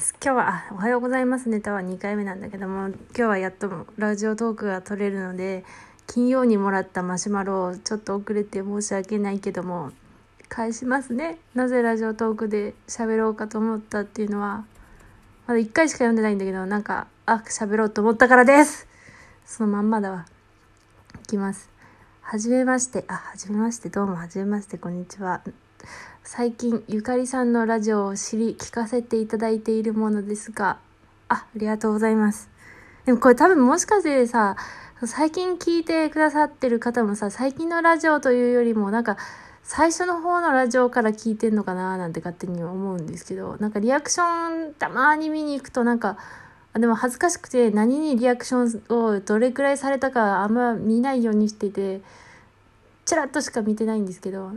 今日は、おはようございますネタは2回目なんだけども、今日はやっとラジオトークが取れるので、金曜にもらったマシュマロをちょっと遅れて申し訳ないけども、返しますね。なぜラジオトークで喋ろうかと思ったっていうのは、まだ1回しか読んでないんだけど、なんか、あ、喋ろうと思ったからですそのまんまだわ。いきます。はじめまして、あ、はじめまして、どうもはじめまして、こんにちは。最近ゆかりさんのラジオを知り聞かせていただいているものですがあありがとうございます。でもこれ多分もしかしてさ最近聞いてくださってる方もさ最近のラジオというよりもなんか最初の方のラジオから聞いてんのかななんて勝手に思うんですけどなんかリアクションたまに見に行くとなんかでも恥ずかしくて何にリアクションをどれくらいされたかあんま見ないようにしててちらっとしか見てないんですけど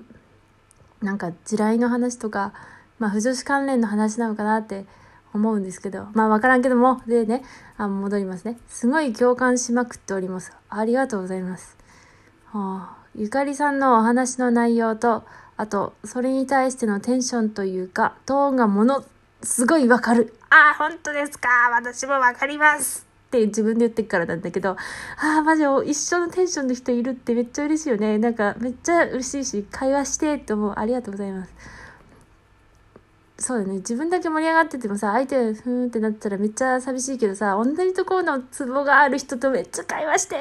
なんか地雷の話とか、まあ、不女子関連の話なのかなって思うんですけど、まあわからんけども、でね、あ戻りますね。すごい共感しまくっております。ありがとうございます。はあ、ゆかりさんのお話の内容と、あと、それに対してのテンションというか、トーンがものすごいわかる。ああ、本当ですか。私もわかります。って自分で言ってからなんだけど、ああ、マジ一緒のテンションの人いるってめっちゃ嬉しいよね。なんかめっちゃ嬉しいし、会話してって思う。ありがとうございます。そうだね。自分だけ盛り上がっててもさ、相手ふーんってなったらめっちゃ寂しいけどさ、同じところのツボがある人とめっちゃ会話して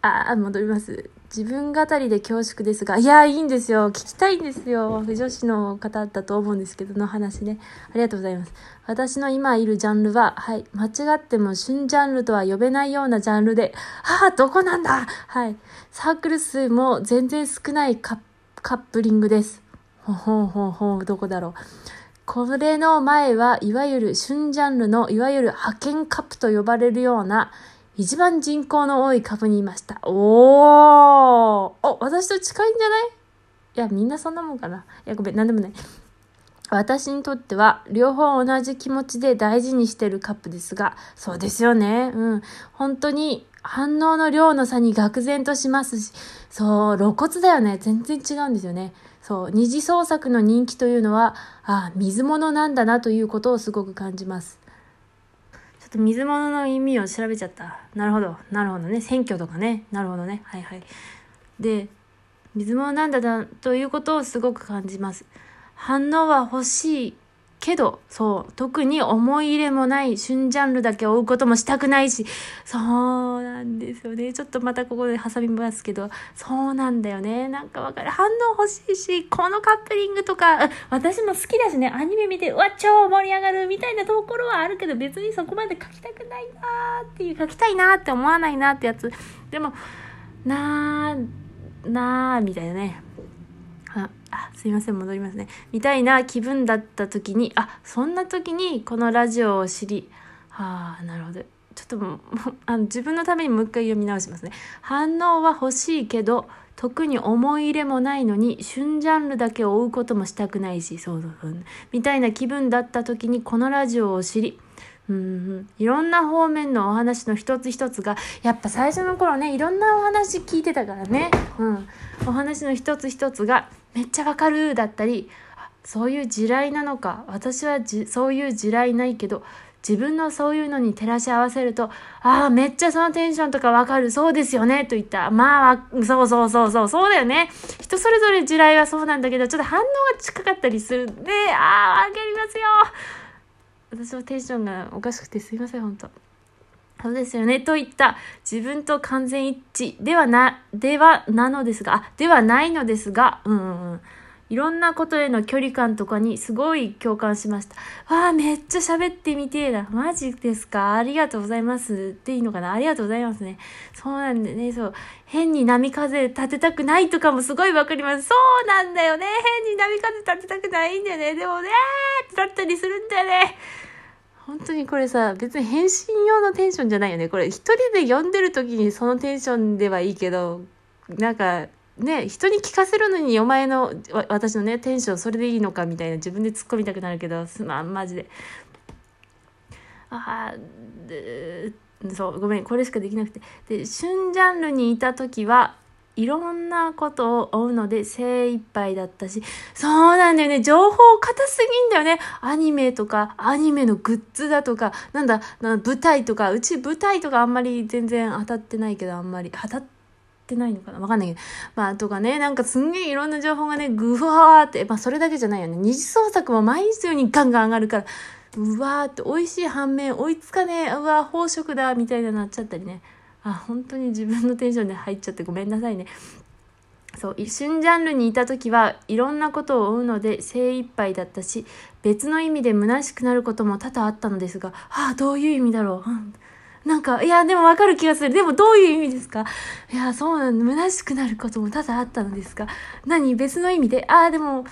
あ、戻ります。自分語りで恐縮ですが、いや、いいんですよ。聞きたいんですよ。不女子の方だと思うんですけど、の話ね。ありがとうございます。私の今いるジャンルは、はい、間違っても旬ジャンルとは呼べないようなジャンルで、はあ、どこなんだはい。サークル数も全然少ないカップリングです。ほほほほどこだろう。これの前はいわゆる旬ジャンルのいわゆる派遣カップと呼ばれるような一番人口の多い株にいました。おーお、私と近いんじゃない？いや、みんなそんなもんかな。いや、ごめん、なんでもない。私にとっては両方同じ気持ちで大事にしてるカップですが、そうですよね。うん。本当に反応の量の差に愕然としますし、そう、露骨だよね。全然違うんですよね。そう、二次創作の人気というのは、あ水物なんだなということをすごく感じます。ちょっと水物の意味を調べちゃった。なるほど。なるほどね。選挙とかね。なるほどね。はいはい。で、水物なんだなということをすごく感じます。反応は欲しいけど、そう、特に思い入れもない旬ジャンルだけ追うこともしたくないし、そうなんですよね。ちょっとまたここで挟みますけど、そうなんだよね。なんかわかる。反応欲しいし、このカップリングとか、私も好きだしね、アニメ見て、うわ、超盛り上がるみたいなところはあるけど、別にそこまで書きたくないなーっていう、書きたいなーって思わないなってやつ。でも、なー、なー、みたいなね。すいません戻りますね。みたいな気分だった時にあそんな時にこのラジオを知りはあなるほど。ちょっともう あの自分のためにもう一回読み直しますね。反応は欲しいけど特に思い入れもないのに旬ジャンルだけを追うこともしたくないしそうそうそう。みたいな気分だった時にこのラジオを知りうんいろんな方面のお話の一つ一つがやっぱ最初の頃ねいろんなお話聞いてたからね、うん、お話の一つ一つがめっちゃわかるだったりそういう地雷なのか私はそういう地雷ないけど自分のそういうのに照らし合わせるとああめっちゃそのテンションとかわかる。そうですよね。といった。まあそうそうそうそう。そうだよね。人それぞれ地雷はそうなんだけどちょっと反応が近かったりする。んでああわかりますよ。私もテンションがおかしくてすいません本当そうですよね。といった自分と完全一致ではな、ではなのですが、あ、ではないのですが、うんうんうん。いろんなことへの距離感とかにすごい共感しました。わあ、めっちゃ喋ってみてえな。マジですか？ありがとうございます。っていいのかな？ありがとうございますね。そうなんでね、そう。変に波風立てたくないとかもすごいわかります。そうなんだよね。変に波風立てたくないんだよね。でもねーってなったりするんだよね。本当にこれさ、別に返信用のテンションじゃないよね。これ一人で読んでる時にそのテンションではいいけど、なんか、ね、人に聞かせるのにお前の、私のね、テンションそれでいいのかみたいな自分で突っ込みたくなるけど、すまん、マジで。ああ、そう、ごめん、これしかできなくて。で、旬ジャンルにいた時は、いろんなことを追うので精一杯だったし、そうなんだよね。情報過すぎんだよね。アニメとか、アニメのグッズだとか、なんだ、な舞台とか、うち舞台とかあんまり全然当たってないけど、あんまり、当たっててないのかな？わかんないけど。まあ、とかね、なんかすんげえいろんな情報がね、ぐわーって、まあ、それだけじゃないよね。二次創作も毎日のようにガンガン上がるから、うわーって美味しい反面追いつかねえ、うわー飽食だ、みたいななっちゃったりね。あ、本当に自分のテンションで入っちゃってごめんなさいね。そう一瞬ジャンルにいた時はいろんなことを追うので精一杯だったし別の意味で虚しくなることも多々あったのですがああどういう意味だろう、なんかいやでもわかる気がする。でもどういう意味ですか？いやそうなんだ。虚しくなることも多々あったのですが。何？別の意味で？ああでも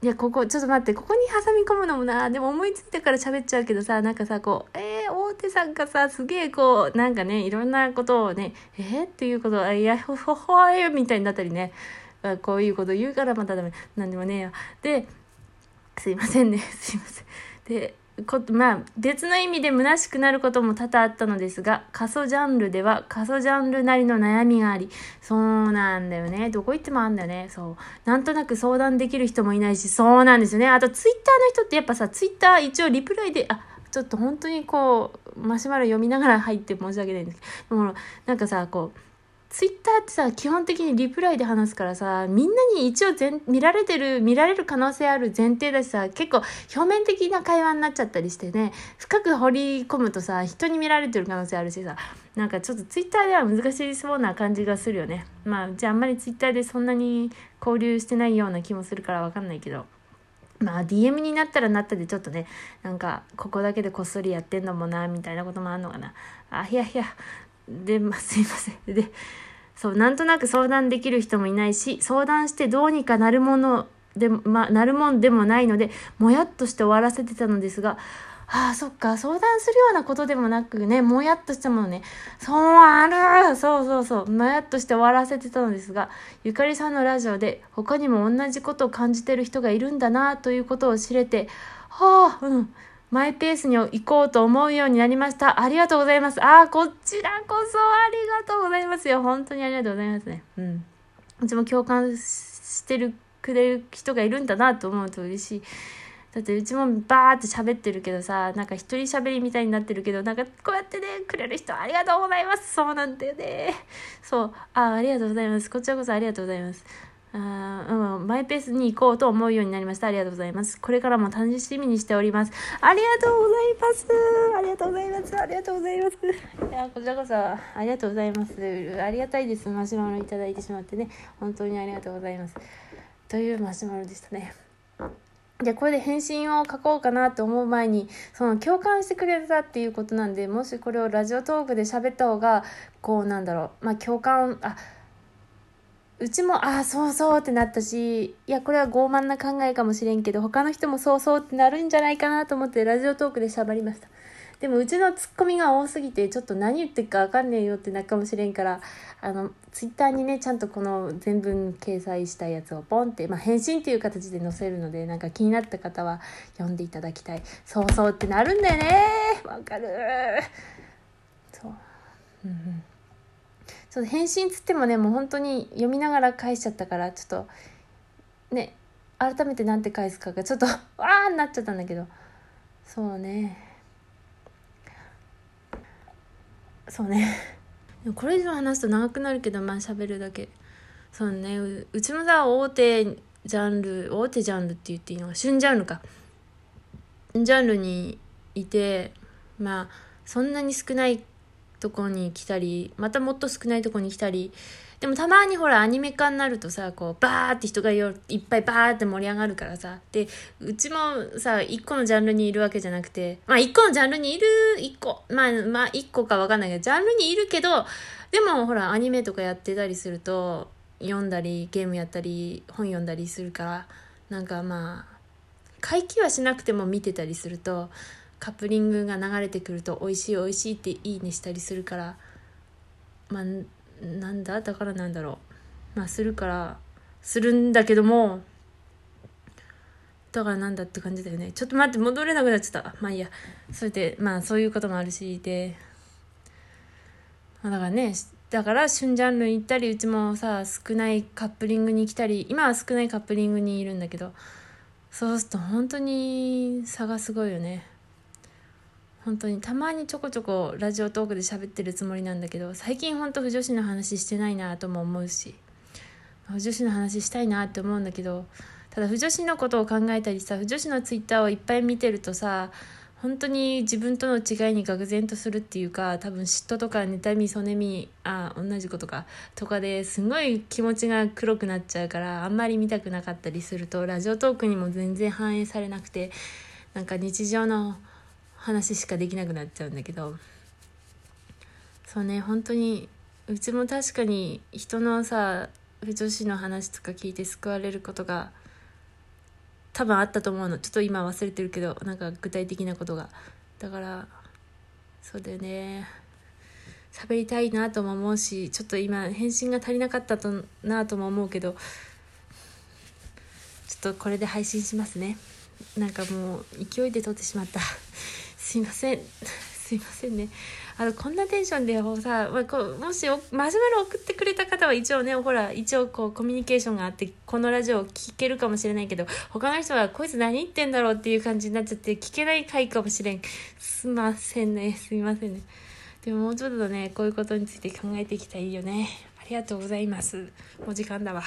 いや、ここ、ちょっと待って、ここに挟み込むのもな、でも思いついたから喋っちゃうけどさ、なんかさ、こう、えー、大手さんがさ、すげえこう、なんかね、いろんなことをね、えー、っていうこと、いや、ほほほえみたいになったりね、こういうこと言うからまたダメ。なんでもねえよ。で、すいませんね、すいません。で、こまあ、別の意味で虚しくなることも多々あったのですが、過疎ジャンルでは過疎ジャンルなりの悩みがあり、そうなんだよね。どこ行ってもあんだよね。そう。なんとなく相談できる人もいないし、そうなんですよね。あと、ツイッターの人ってやっぱさ、ツイッター一応リプライで、あ、ちょっと本当にこう、マシュマロ読みながら入って申し訳ないんですけど、もなんかさ、こう、ツイッターってさ、基本的にリプライで話すからさ、みんなに一応全見られてる、見られる可能性ある前提だしさ、結構表面的な会話になっちゃったりしてね、深く掘り込むとさ、人に見られてる可能性あるしさ、なんかちょっとツイッターでは難しそうな感じがするよね。まあ、じゃああんまりツイッターでそんなに交流してないような気もするからわかんないけど。まあ DM になったらなったでちょっとね、なんかここだけでこっそりやってんのもな、みたいなこともあんのかな。あ、いやいや、で、まあ、すいません。で、そう、なんとなく相談できる人もいないし、相談してどうにかなるもので、ま、なるもんでもないので、もやっとして終わらせてたのですが、ああ、そっか、相談するようなことでもなくね、もやっとしたものね。そうあるそうそうそう、もやっとして終わらせてたのですが、ゆかりさんのラジオで他にも同じことを感じてる人がいるんだなということを知れて、はあ、うん、マイペースに行こうと思うようになりました。ありがとうございます。ああ、こちらこそありがとうございますよ。本当にありがとうございますね。うん。うちも共感してる、くれる人がいるんだなと思うと嬉しい。だってうちもバーって喋ってるけどさ、なんか一人喋りみたいになってるけど、なんかこうやってね、くれる人ありがとうございます。そうなんだよね。そう。あ、ありがとうございます。こちらこそありがとうございます。あうん、マイペースに行こうと思うようになりました。ありがとうございます。これからも楽しみにしております。ありがとうございます。ありがとうございます。ありがとうございます。いや、こちらこそ、ありがとうございます。ありがたいです。マシュマロいただいてしまってね。本当にありがとうございます。というマシュマロでしたね。で、これで返信を書こうかなと思う前に、その共感してくれたっていうことなんで、もしこれをラジオトークで喋った方が、こうなんだろう、まあ共感、あ、うちも、ああ、そうそうってなったし、いや、これは傲慢な考えかもしれんけど、他の人もそうそうってなるんじゃないかなと思ってラジオトークで喋りました。でも、うちのツッコミが多すぎて、ちょっと何言ってるかわかんねえよってなるかもしれんから、あの、ツイッターにね、ちゃんとこの全文掲載したやつをポンって、まあ、返信っていう形で載せるので、なんか気になった方は読んでいただきたい。そうそうってなるんだよねわかるそう。うんうんそう返信つってもねもう本当に読みながら返しちゃったからちょっとね改めて何て返すかがちょっとわーなっちゃったんだけど。そうね。そうね。これ以上話すと長くなるけどまあ喋るだけ。そうね。うちもさ大手ジャンル大手ジャンルって言っていいのか旬ジャンルか。ジャンルにいてまあそんなに少ないとこに来たり、またもっと少ないとこに来たり、でもたまにほらアニメ化になるとさ、こうバーって人がいっぱいバーって盛り上がるからさ。で、うちもさ、一個のジャンルにいるわけじゃなくて、まあ一個のジャンルにいる、一個、まあまあ一個かわかんないけど、ジャンルにいるけど、でもほらアニメとかやってたりすると、読んだり、ゲームやったり、本読んだりするから、なんかまあ、回帰はしなくても見てたりすると、カップリングが流れてくると美味しい美味しいっていいねしたりするからまあなんだ？だからなんだろう。まあするからするんだけどもだからなんだって感じだよね。ちょっと待って戻れなくなっちゃった。まあいいや。それでまあそういうこともあるしで、まあ、だからねだから旬ジャンル行ったりうちもさ少ないカップリングに来たり今は少ないカップリングにいるんだけどそうすると本当に差がすごいよね。本当にたまにちょこちょこラジオトークで喋ってるつもりなんだけど最近本当不女子の話してないなとも思うし不女子の話したいなって思うんだけどただ不女子のことを考えたりさ不女子のツイッターをいっぱい見てるとさ本当に自分との違いに愕然とするっていうか多分嫉妬とか妬みそねみあ同じことかとかですごい気持ちが黒くなっちゃうからあんまり見たくなかったりするとラジオトークにも全然反映されなくてなんか日常の話しかできなくなっちゃうんだけど。そうね本当にうちも確かに人のさ女子の話とか聞いて救われることが多分あったと思うの。ちょっと今忘れてるけどなんか具体的なことが。だからそうだよね。喋りたいなとも思うしちょっと今返信が足りなかったとなとも思うけどちょっとこれで配信しますね。なんかもう勢いで撮ってしまった。すいません。すいませんね。あのこんなテンションでさ、まあ、こうもしマシュマロ送ってくれた方は一応ねほら一応こうコミュニケーションがあってこのラジオを聞けるかもしれないけど他の人はこいつ何言ってんだろう？っていう感じになっちゃって聞けない回かもしれん。すいませんね。すいませんね。でももうちょっとねこういうことについて考えていきたいよね。ありがとうございます。もう時間だわ。